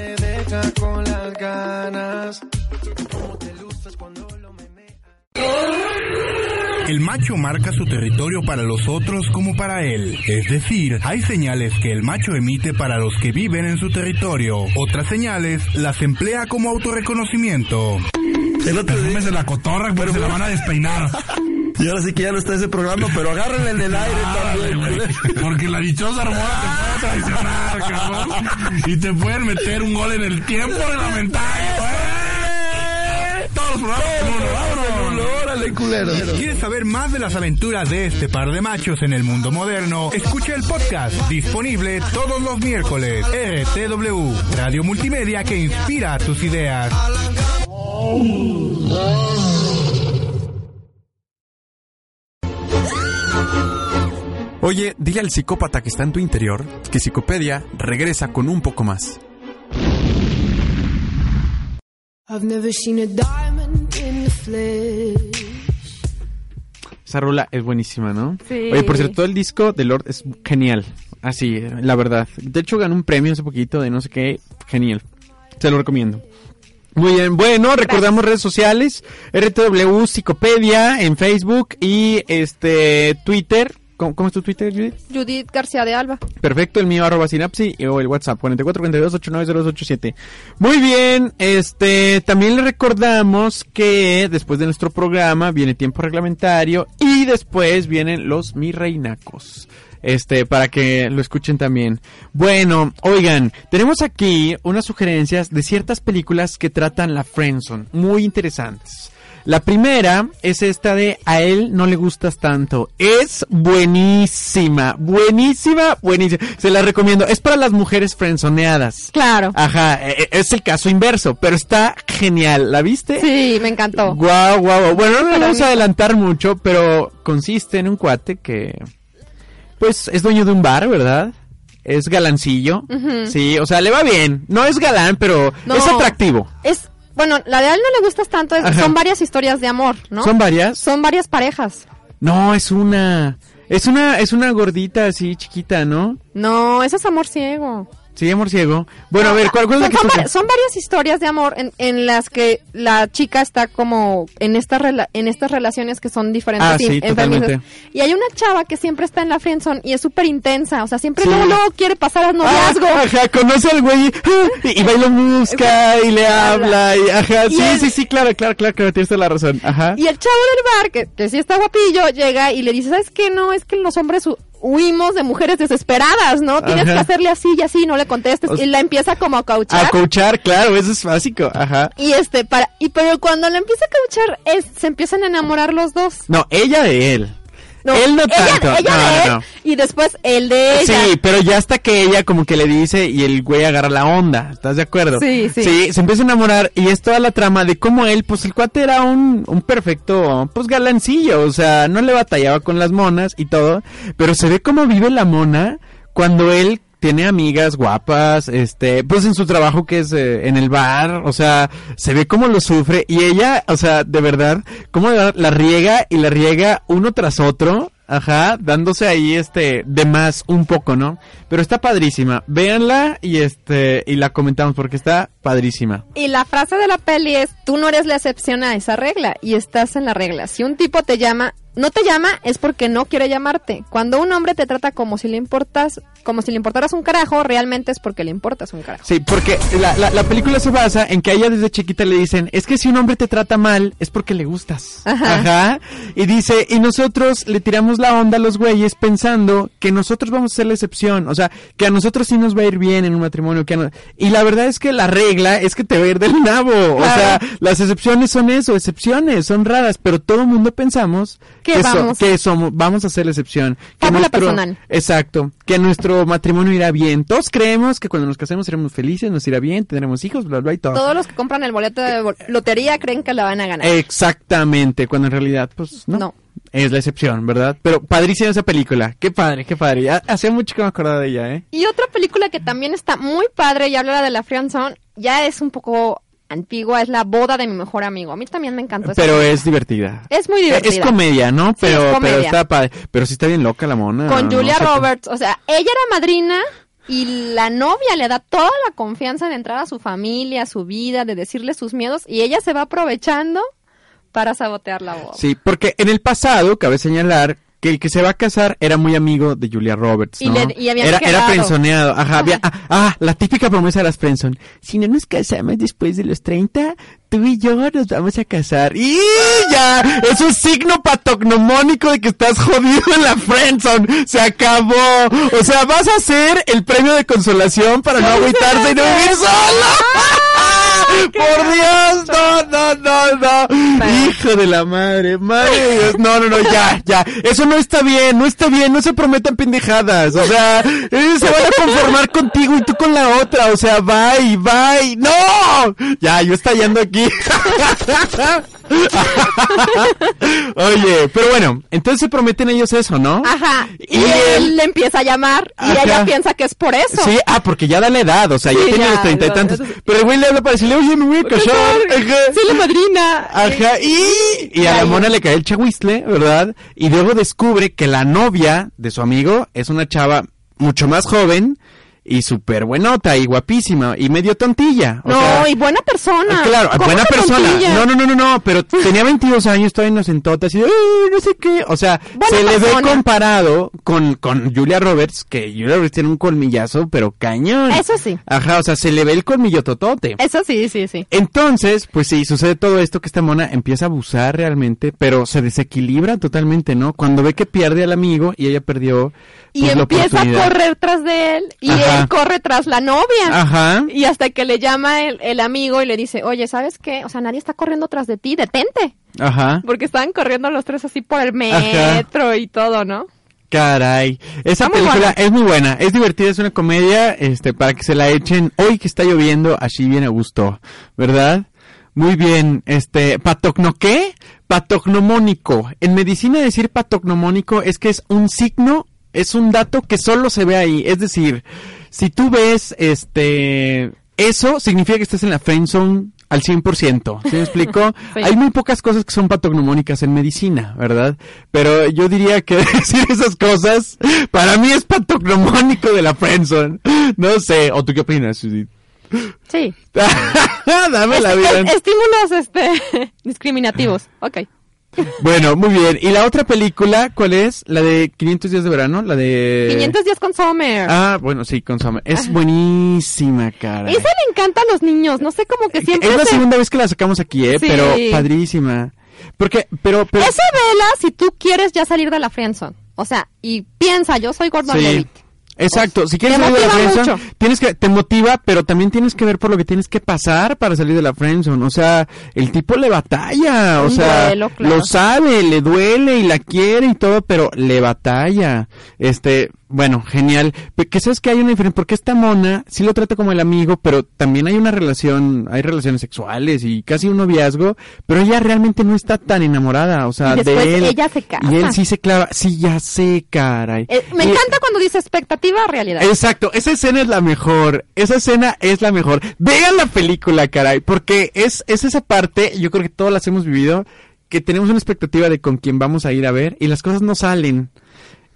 El macho marca su territorio para los otros como para él. Es decir, hay señales que el macho emite para los que viven en su territorio. Otras señales las emplea como autorreconocimiento. El otro día- de la cotorra, pero se la van a despeinar. Y ahora sí que ya no está ese programa, pero agárrenle el del aire también. Porque la dichosa hermosa te puede traicionar, cabrón. Y te pueden meter un gol en el tiempo reglamentario. Todos los programas en uno, vámonos. Órale, culero. ¿Quieres saber más de las aventuras de este par de machos en el mundo moderno? Escucha el podcast disponible todos los miércoles. RTW, Radio Multimedia que inspira tus ideas. Oye, dile al psicópata que está en tu interior que Psicopedia regresa con un poco más. I've never seen a diamond. Esa rola es buenísima, ¿no? Sí. Oye, por cierto, todo el disco de Lord es genial. Así, la verdad. De hecho, ganó un premio hace poquito de no sé qué. Genial. Se lo recomiendo. Muy bien, bueno, recordamos redes sociales, RTW Psicopedia en Facebook y este Twitter. ¿Cómo, cómo es tu Twitter, Judith? Judith García de Alba. Perfecto, el mío arroba sinapsi o el WhatsApp 4442890287. Muy bien, este también le recordamos que después de nuestro programa viene tiempo reglamentario y después vienen los mi reinacos. Este, para que lo escuchen también. Bueno, oigan, tenemos aquí unas sugerencias de ciertas películas que tratan la friendzone, muy interesantes. La primera es esta de A él no le gustas tanto. Es buenísima, buenísima, buenísima. Se la recomiendo. Es para las mujeres frenzoneadas. Claro. Ajá, e- e- es el caso inverso, pero está genial. ¿La viste? Sí, me encantó. Guau, guau, guau. Bueno, no Pero vamos a adelantar mucho, pero consiste en un cuate que, pues, es dueño de un bar, ¿verdad? Es galancillo. Sí, o sea, le va bien. No es galán, pero No. es atractivo. Es, bueno, la de a él no le gustas tanto, es- son varias historias de amor, ¿no? ¿Son varias? Son varias parejas. No, es una. Es una, es una gordita así chiquita, ¿no? No, eso es amor ciego. Sí, amor ciego. Bueno, a ver, ¿cuál, cuál es la son, que son varias historias de amor en, en las que la chica está como en estas rela- en estas relaciones que son diferentes Ah, y sí, y hay una chava que siempre está en la friendzone y es súper intensa o sea siempre Sí. luego, luego quiere pasar al noviazgo Ah, ajá, conoce al güey ah, y, y va y lo busca y le habla y ajá, Y sí, sí, sí, claro, claro, claro, claro, tienes toda la razón, ajá. y el chavo del bar que, que sí está guapillo llega y le dice sabes qué no es que los hombres huimos de mujeres desesperadas no tienes Ajá. que hacerle así y así no le contestes O sea- y la empieza como a cauchar A coachar, claro, eso es básico, ajá. y este para y pero cuando le empieza a cauchar es, se empiezan a enamorar los dos No, ella de él. No, él no ella, tanto. ella no, de no, él no. y después él de ella. Sí, pero ya hasta que ella como que le dice y el güey agarra la onda, ¿estás de acuerdo? Sí, sí. Sí, se empieza a enamorar y es toda la trama de cómo él, pues el cuate era un, un perfecto, pues galancillo, o sea, no le batallaba con las monas y todo, pero se ve cómo vive la mona cuando él tiene amigas guapas, este, pues en su trabajo que es eh, en el bar, o sea, se ve cómo lo sufre y ella, o sea, de verdad, cómo la, la riega y la riega uno tras otro, ajá, dándose ahí este de más un poco, ¿no? Pero está padrísima. Véanla y este y la comentamos porque está padrísima. Y la frase de la peli es, tú no eres la excepción a esa regla y estás en la regla. Si un tipo te llama no te llama es porque no quiere llamarte. Cuando un hombre te trata como si le importas, como si le importaras un carajo, realmente es porque le importas un carajo. Sí, porque la, la, la película se basa en que a ella desde chiquita le dicen, es que si un hombre te trata mal es porque le gustas. Ajá. Y dice, y nosotros le tiramos la onda a los güeyes pensando que nosotros vamos a ser la excepción. O sea, que a nosotros sí nos va a ir bien en un matrimonio. Que no- Y la verdad es que la regla es que te va a ir del nabo. O sea, las excepciones son eso, excepciones, son raras, pero todo el mundo pensamos Que vamos. que somos, vamos a ser la excepción. Que personal. Exacto, que nuestro matrimonio irá bien. Todos creemos que cuando nos casemos seremos felices, nos irá bien, tendremos hijos, bla, bla y todo. Todos los que compran el boleto de lotería creen que la van a ganar. Exactamente, cuando en realidad, pues no. No. Es la excepción, ¿verdad? Pero padrísima esa película. Qué padre, qué padre. Hacía mucho que me acordaba de ella, ¿eh? Y otra película que también está muy padre y habla de la friendzone, ya es un poco antigua, es La boda de mi mejor amigo. A mí también me encantó Pero es divertida. Es muy divertida. Es comedia, ¿no? Sí, Pero, está padre. Pero sí está bien loca la mona. Con no Julia. Roberts, o sea, ella era madrina y la novia le da toda la confianza de entrar a su familia, a su vida, de decirle sus miedos y ella se va aprovechando para sabotear la boda. Sí, porque en el pasado, cabe señalar que el que se va a casar era muy amigo de Julia Roberts, Y le- y habían era, frenzoneado, ajá, había- ah, ah, la típica promesa de las friendzone. Si no nos casamos después de los 30, tú y yo nos vamos a casar. ¡Y ya! Es un signo patognomónico de que estás jodido en la friendzone. Se acabó. O sea, vas a ser el premio de consolación para no agüitarse y no vivir solo. Por Dios, no, no, no, no. Hijo de la madre, madre de Dios. No, no, no, ya, ya. Eso no está bien, no está bien, no se prometan pendejadas. O sea, ellos se van a conformar contigo y tú con la otra. O sea, bye, bye. ¡No! Ya, yo estallando aquí. Oye, pero bueno, entonces se prometen ellos eso, ¿no? Ajá. Y, Y él le empieza a llamar y Ajá. ella piensa que es por eso. Sí, ah, porque ya da la edad, o sea, ya Sí, tiene ya, los treinta y tantos. eso- Pero el güey le habla para decirle, oye, me voy a casar. Ajá. Soy la madrina. Ajá, y, y a la mona le cae el chahuizle, ¿verdad? Y luego descubre que la novia de su amigo es una chava mucho más joven y súper buenota y guapísima y medio tontilla. O no, sea, y buena persona. Claro, ¿Cómo buena persona. tontilla? No, no, no, no, no, pero tenía 22 años, todavía inocentota, así de, "Ay, no sé qué. O sea, Buena se le ve comparado con, con Julia Roberts, que Julia Roberts tiene un colmillazo, pero cañón. Eso sí. Ajá, o sea, se le ve el colmillo totote. Eso sí, sí, sí. Entonces, pues sí, sucede todo esto que esta mona empieza a abusar realmente, pero se desequilibra totalmente, ¿no? Cuando ve que pierde al amigo y ella perdió Y pues, la empieza a correr tras de él y Ajá. él corre tras la novia. Ajá. Y hasta que le llama el, el amigo y le dice, oye, ¿sabes qué? O sea, nadie está corriendo tras de ti, detente. Ajá. Porque estaban corriendo los tres así por el Ajá. metro y todo, ¿no? Caray, esa muy película buena. es muy buena, es divertida, es una comedia, este, para que se la echen hoy que está lloviendo, así bien a gusto, ¿verdad? Muy bien, este, patogno qué? Patognomónico. En medicina decir patognomónico es que es un signo, es un dato que solo se ve ahí, es decir, si tú ves, este, eso significa que estás en la friend zone al 100%, ¿sí me explico? Sí. Hay muy pocas cosas que son patognomónicas en medicina, ¿verdad? Pero yo diría que decir esas cosas para mí es patognomónico de la friendzone. No sé, ¿o tú qué opinas, Judith? Sí. Dame la vida. es- estímulos este discriminativos. Ok. Bueno, muy bien. ¿Y la otra película cuál es? La de 500 días de verano, la de 500 días con Summer. Ah, bueno, sí, con Summer. Es buenísima, cara. Esa le encanta a los niños, no sé, como que siempre Es la se- segunda vez que la sacamos aquí, ¿eh? Sí. Pero padrísima. Porque, pero, pero... Esa vela si tú quieres ya salir de la friendzone. O sea, y piensa, yo soy Gordon Sí. Levitt. Exacto, si quieres salir de la friendzone, tienes que te motiva, pero también tienes que ver por lo que tienes que pasar para salir de la friendzone, o sea, el tipo le batalla, o Un sea, duelo, claro. lo sabe, le duele y la quiere y todo, pero le batalla. Este, bueno, genial. Que sabes que hay una diferencia, porque esta mona sí lo trata como el amigo, pero también hay una relación, hay relaciones sexuales y casi un noviazgo, pero ella realmente no está tan enamorada, o sea, Y de él. ella se casa. Y él sí se clava, sí, ya sé, caray. Eh, me encanta cuando dice expectativa realidad. Exacto, esa escena es la mejor, esa escena es la mejor. Vean la película, caray, porque es, es esa parte, yo creo que todas las hemos vivido, que tenemos una expectativa de con quién vamos a ir a ver y las cosas no salen.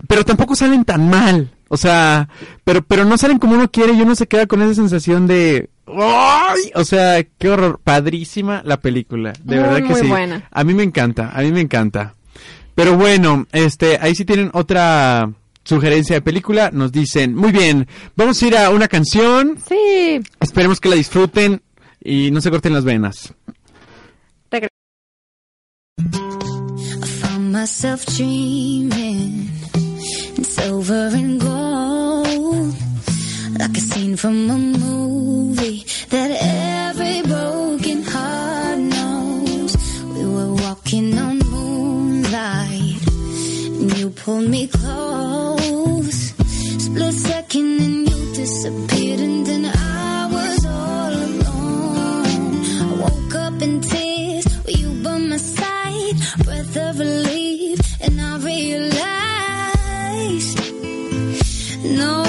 Pero tampoco salen tan mal, o sea, pero, pero no salen como uno quiere y uno se queda con esa sensación de... ¡Ay! O sea, qué horror, padrísima la película, de Muy, verdad que muy sí. buena. A mí me encanta, a mí me encanta. Pero bueno, este, ahí sí tienen otra sugerencia de película. Nos dicen, muy bien, vamos a ir a una canción. Sí. Esperemos que la disfruten y no se corten las venas. found myself dreaming in silver and gold, like a scene from a movie that every broken heart knows. We were walking on moonlight, and you pulled me close. Split second, and you disappeared, and then I was all alone. I woke up in tears with you by my side, breath of relief, no,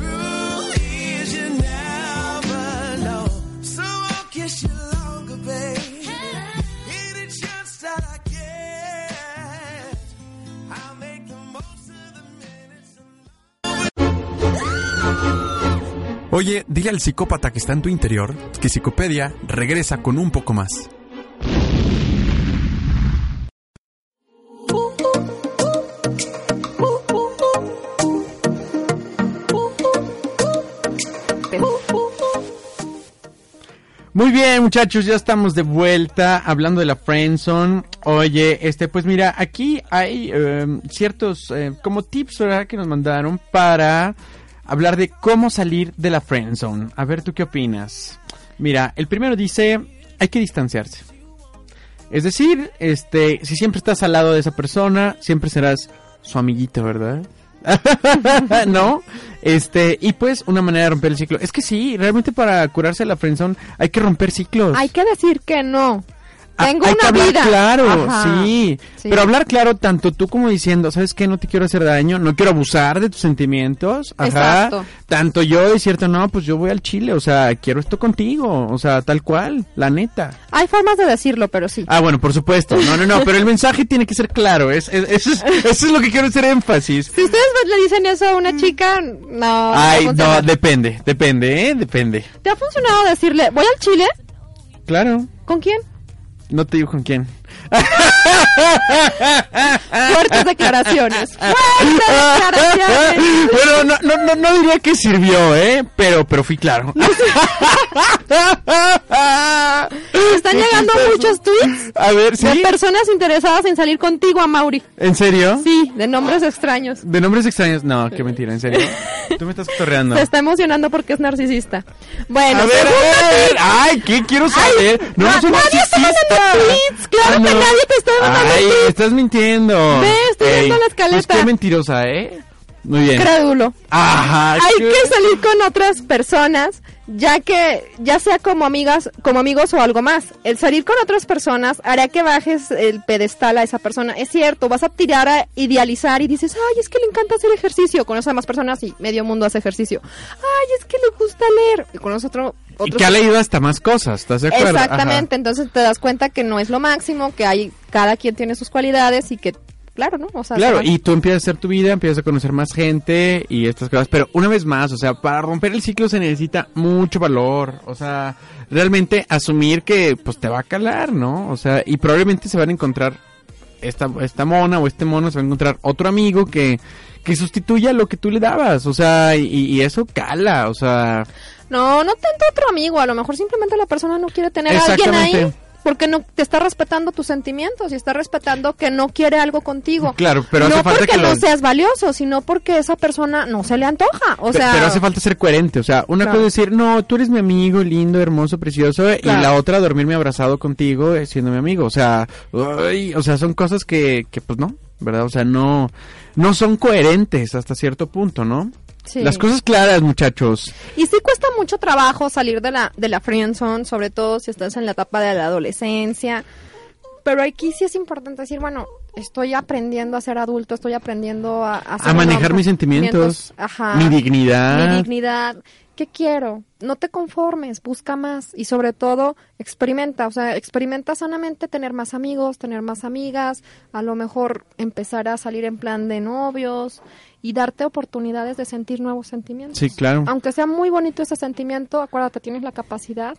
Oye, dile al psicópata que está en tu interior que Psicopedia regresa con un poco más. Muy bien, muchachos, ya estamos de vuelta hablando de la friendzone. Oye, este, pues mira, aquí hay eh, ciertos eh, como tips, ¿verdad? Que nos mandaron para hablar de cómo salir de la friendzone. A ver, ¿tú qué opinas? Mira, el primero dice, hay que distanciarse. Es decir, este, si siempre estás al lado de esa persona, siempre serás su amiguito, ¿verdad? ¿No? Este, y pues una manera de romper el ciclo. Es que sí, realmente para curarse de la friendzone hay que romper ciclos. Hay que decir que no. Ah, Tengo hay que una hablar vida. claro, sí. Sí. Pero hablar claro tanto tú como diciendo, ¿sabes qué? No te quiero hacer daño, no quiero abusar de tus sentimientos. Ajá. Exacto. Tanto yo es cierto, no, pues yo voy al Chile, o sea, quiero esto contigo, o sea, tal cual, la neta. Hay formas de decirlo, pero sí. Ah, bueno, por supuesto. No, no, no, pero el mensaje tiene que ser claro, es, es- eso, es, eso es lo que quiero hacer énfasis. Si ustedes le dicen eso a una chica, no. Ay, no depende, depende, ¿eh? Depende. ¿Te ha funcionado decirle, voy al Chile? Claro, ¿Con quién? No te digo con quién. Fuertes declaraciones. Fuertes declaraciones. Bueno, no, no, no, no diría que sirvió, ¿eh? Pero, pero fui claro. Están llegando muchos tweets A ver, de personas interesadas en salir contigo a Mauri. ¿En serio? Sí, de nombres extraños. ¿De nombres extraños? No, qué mentira, ¿en serio? Tú me estás cotorreando. Se está emocionando porque es narcisista. Bueno, A ver, a ver. Ay, ¿qué quiero saber? no, soy está mandando narcisista. tweets. Claro Ah, que no. Nadie te está mandando Ay, estás mintiendo. Ve, estoy Ey, viendo la escaleta. Pues qué mentirosa, ¿eh? Muy bien. Crédulo. Ajá. Hay qué- que salir con otras personas, ya que, ya sea como amigas, como amigos o algo más. El salir con otras personas hará que bajes el pedestal a esa persona. Es cierto, vas a tirar a idealizar y dices, ay, es que le encanta hacer ejercicio. Conoces a más personas y medio mundo hace ejercicio. Ay, es que le gusta leer. Y conoces Y que ha leído hasta más cosas, ¿estás de acuerdo? Exactamente, entonces te das cuenta que no es lo máximo, que hay, cada quien tiene sus cualidades y que, claro, ¿no? O sea, Claro, y tú empiezas a hacer tu vida, empiezas a conocer más gente y estas cosas, pero una vez más, o sea, para romper el ciclo se necesita mucho valor, o sea, realmente asumir que pues te va a calar, ¿no? O sea, y probablemente se van a encontrar esta, esta mona o este mono, se va a encontrar otro amigo que, que sustituya lo que tú le dabas, o sea, y, y eso cala, o sea, No, no tanto otro amigo, a lo mejor simplemente la persona no quiere tener a alguien ahí. porque no te está respetando tus sentimientos y está respetando que no quiere algo contigo. Claro, pero no hace falta porque que no seas valioso, sino porque esa persona no se le antoja. O sea, pero hace falta ser coherente, o sea, una Claro. cosa es decir, no, tú eres mi amigo, lindo, hermoso, precioso, y la otra dormirme abrazado contigo eh, siendo mi amigo, o sea, uy, o sea, son cosas que, que pues no, ¿verdad? O sea, no, no son coherentes hasta cierto punto, ¿no? Sí. Las cosas claras, muchachos. Y sí cuesta mucho trabajo salir de la, de la friendzone, sobre todo si estás en la etapa de la adolescencia. Pero aquí sí es importante decir, bueno, estoy aprendiendo a ser adulto, estoy aprendiendo a... Manejar mis sentimientos, Ajá. mi dignidad. Mi dignidad. ¿Qué quiero? No te conformes, busca más y sobre todo experimenta, o sea, experimenta sanamente tener más amigos, tener más amigas, a lo mejor empezar a salir en plan de novios y darte oportunidades de sentir nuevos sentimientos. Sí, claro. Aunque sea muy bonito ese sentimiento, acuérdate, tienes la capacidad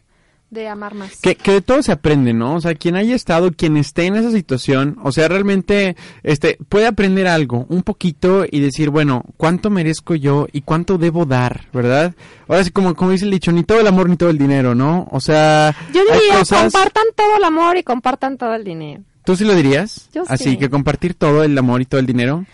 de amar más. Que, que de todo se aprende, ¿no? O sea, quien haya estado, quien esté en esa situación, o sea, realmente este puede aprender algo, un poquito y decir, bueno, ¿cuánto merezco yo y cuánto debo dar, verdad? Ahora sí, como, como dice el dicho, ni todo el amor ni todo el dinero, ¿no? O sea, Yo hay diría, cosas- compartan todo el amor y compartan todo el dinero. ¿Tú sí lo dirías? Yo Así sí. que compartir todo el amor y todo el dinero.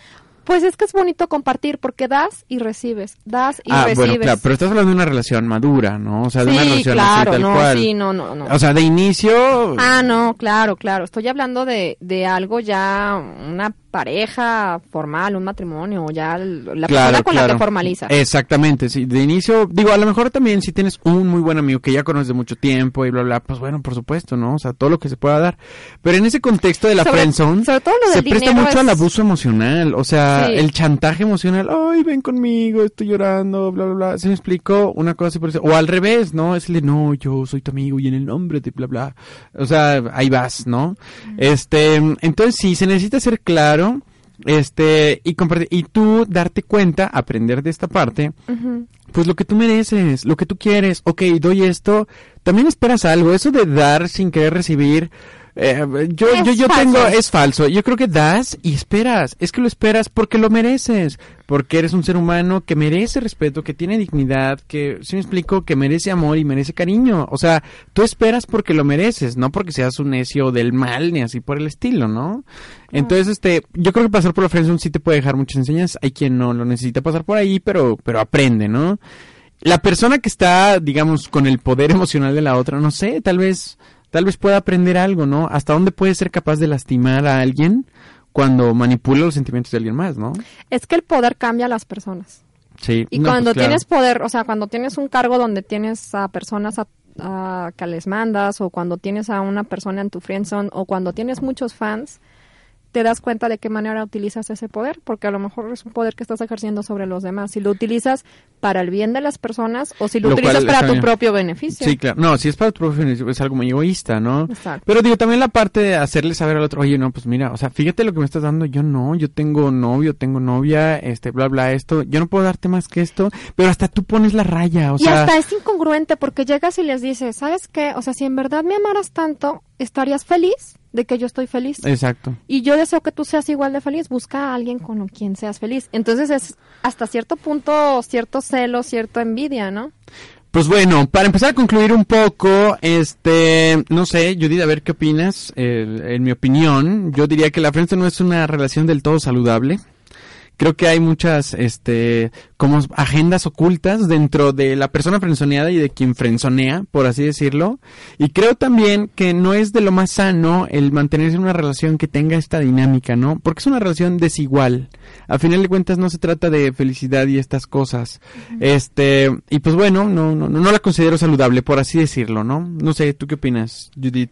Pues es que es bonito compartir porque das y recibes, das y ah, recibes. bueno, claro, pero estás hablando de una relación madura, ¿no? O sea, de una relación así claro, tal no, cual. sí, no, no, no. O sea, de inicio, Ah, no, claro, claro. Estoy hablando de, de algo ya, una pareja formal, un matrimonio, ya la persona con la que formalizas. Exactamente, sí. De inicio, digo, a lo mejor también si tienes un muy buen amigo que ya conoces de mucho tiempo y bla, bla, pues bueno, por supuesto, ¿no? O sea, todo lo que se pueda dar. Pero en ese contexto de la Sobre- friendzone, sobre todo lo se presta mucho al abuso emocional. O sea, Sí. el chantaje emocional. Ay, ven conmigo, estoy llorando, bla, bla, bla. ¿Se me explicó? Una cosa así por eso. O al revés, ¿no? Es el de, no, yo soy tu amigo y en el nombre de bla, bla. O sea, ahí vas, ¿no? Este, entonces sí, se necesita ser claro. Este, y compartir, y tú darte cuenta, aprender de esta parte, pues lo que tú mereces, lo que tú quieres, ok, doy esto, también esperas algo, eso de dar sin querer recibir, eh, yo, yo, yo falso. tengo, es falso, yo creo que das y esperas, es que lo esperas porque lo mereces, porque eres un ser humano que merece respeto, que tiene dignidad, que, si me explico, que merece amor y merece cariño, o sea, tú esperas porque lo mereces, no porque seas un necio del mal ni así por el estilo, ¿no? Entonces, este, yo creo que pasar por la friendzone sí te puede dejar muchas enseñanzas. Hay quien no lo necesita pasar por ahí, pero, pero aprende, ¿no? La persona que está, digamos, con el poder emocional de la otra, no sé, tal vez, tal vez pueda aprender algo, ¿no? Hasta dónde puede ser capaz de lastimar a alguien cuando manipula los sentimientos de alguien más, ¿no? Es que el poder cambia a las personas. Sí. Y no, cuando pues, claro. tienes poder, o sea, cuando tienes un cargo donde tienes a personas a, a que les mandas, o cuando tienes a una persona en tu friendzone, o cuando tienes muchos fans, te das cuenta de qué manera utilizas ese poder, porque a lo mejor es un poder que estás ejerciendo sobre los demás. Si lo utilizas para el bien de las personas, o si lo, Lo utilizas para tu bien. propio beneficio. Sí, claro. No, si es para tu propio beneficio, es algo muy egoísta, ¿no? Exacto. Pero digo, también la parte de hacerle saber al otro, oye, no, pues mira, o sea, fíjate lo que me estás dando, yo no, yo tengo novio, tengo novia, este, bla, bla, esto, yo no puedo darte más que esto, pero hasta tú pones la raya, o y sea... hasta es incongruente porque llegas y les dices, ¿sabes qué? O sea, si en verdad me amaras tanto, ¿estarías feliz de que yo estoy feliz? Exacto. Y yo deseo que tú seas igual de feliz. Busca a alguien con quien seas feliz. Entonces es hasta cierto punto cierto celo, cierta envidia, ¿no? Pues bueno, para empezar a concluir un poco, este, no sé, Judith, a ver qué opinas. Eh, en mi opinión, yo diría que la friendzone no es una relación del todo saludable. Creo que hay muchas, este, como agendas ocultas dentro de la persona frenzoneada y de quien frenzonea, por así decirlo. Y creo también que no es de lo más sano el mantenerse en una relación que tenga esta dinámica, ¿no? Porque es una relación desigual. A final de cuentas no se trata de felicidad y estas cosas. Este, y pues bueno, no, no, no la considero saludable, por así decirlo, ¿no? No sé, ¿tú qué opinas, Judith?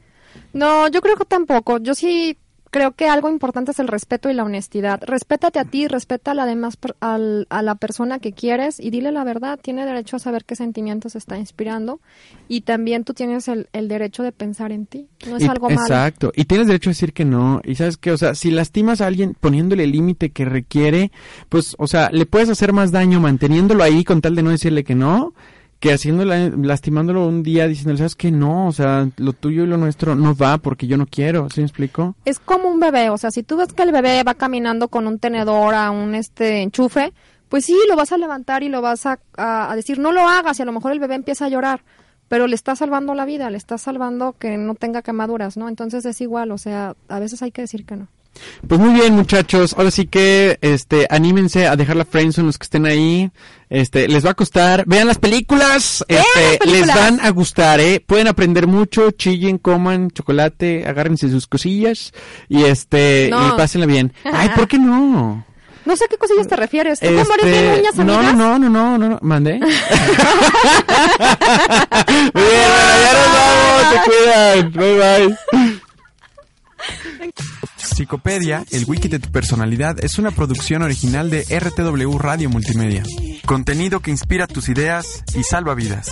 No, yo creo que tampoco. Yo sí creo que algo importante es el respeto y la honestidad. Respétate a ti, respeta a la, demás, al- a la persona que quieres y dile la verdad. Tiene derecho a saber qué sentimientos está inspirando y también tú tienes el, el derecho de pensar en ti. No es Y- algo malo. Exacto. Y tienes derecho a decir que no. Y sabes que, o sea, si lastimas a alguien poniéndole el límite que requiere, pues, o sea, le puedes hacer más daño manteniéndolo ahí con tal de no decirle que no, que haciéndole, lastimándolo un día diciéndole, sabes que no, o sea, lo tuyo y lo nuestro no va porque yo no quiero. ¿Sí me explico? es como un bebé, o sea, si tú ves que el bebé va caminando con un tenedor a un este enchufe, pues sí, lo vas a levantar y lo vas a, a- a decir, no lo hagas, y a lo mejor el bebé empieza a llorar. pero le está salvando la vida, le está salvando que no tenga quemaduras, ¿no? Entonces es igual, o sea, a veces hay que decir que no. Pues muy bien, muchachos. Ahora sí que, este, anímense a dejar la friendzone los que estén ahí. Este, les va a costar. Vean las películas. Este, las películas. les van a gustar, eh. Pueden aprender mucho. Chillen, coman chocolate, agárrense sus cosillas y este, No. y pásenla bien. Ay, ¿por qué no? No sé a qué cosillas te refieres. ¿Tú con varios Este, no, no, no, no, no, no, mandé. Muy bien, bueno, ya nos vamos, se cuidan. Bye bye. Psicopedia, el wiki de tu personalidad, es una producción original de RTW Radio Multimedia. Contenido que inspira tus ideas y salva vidas.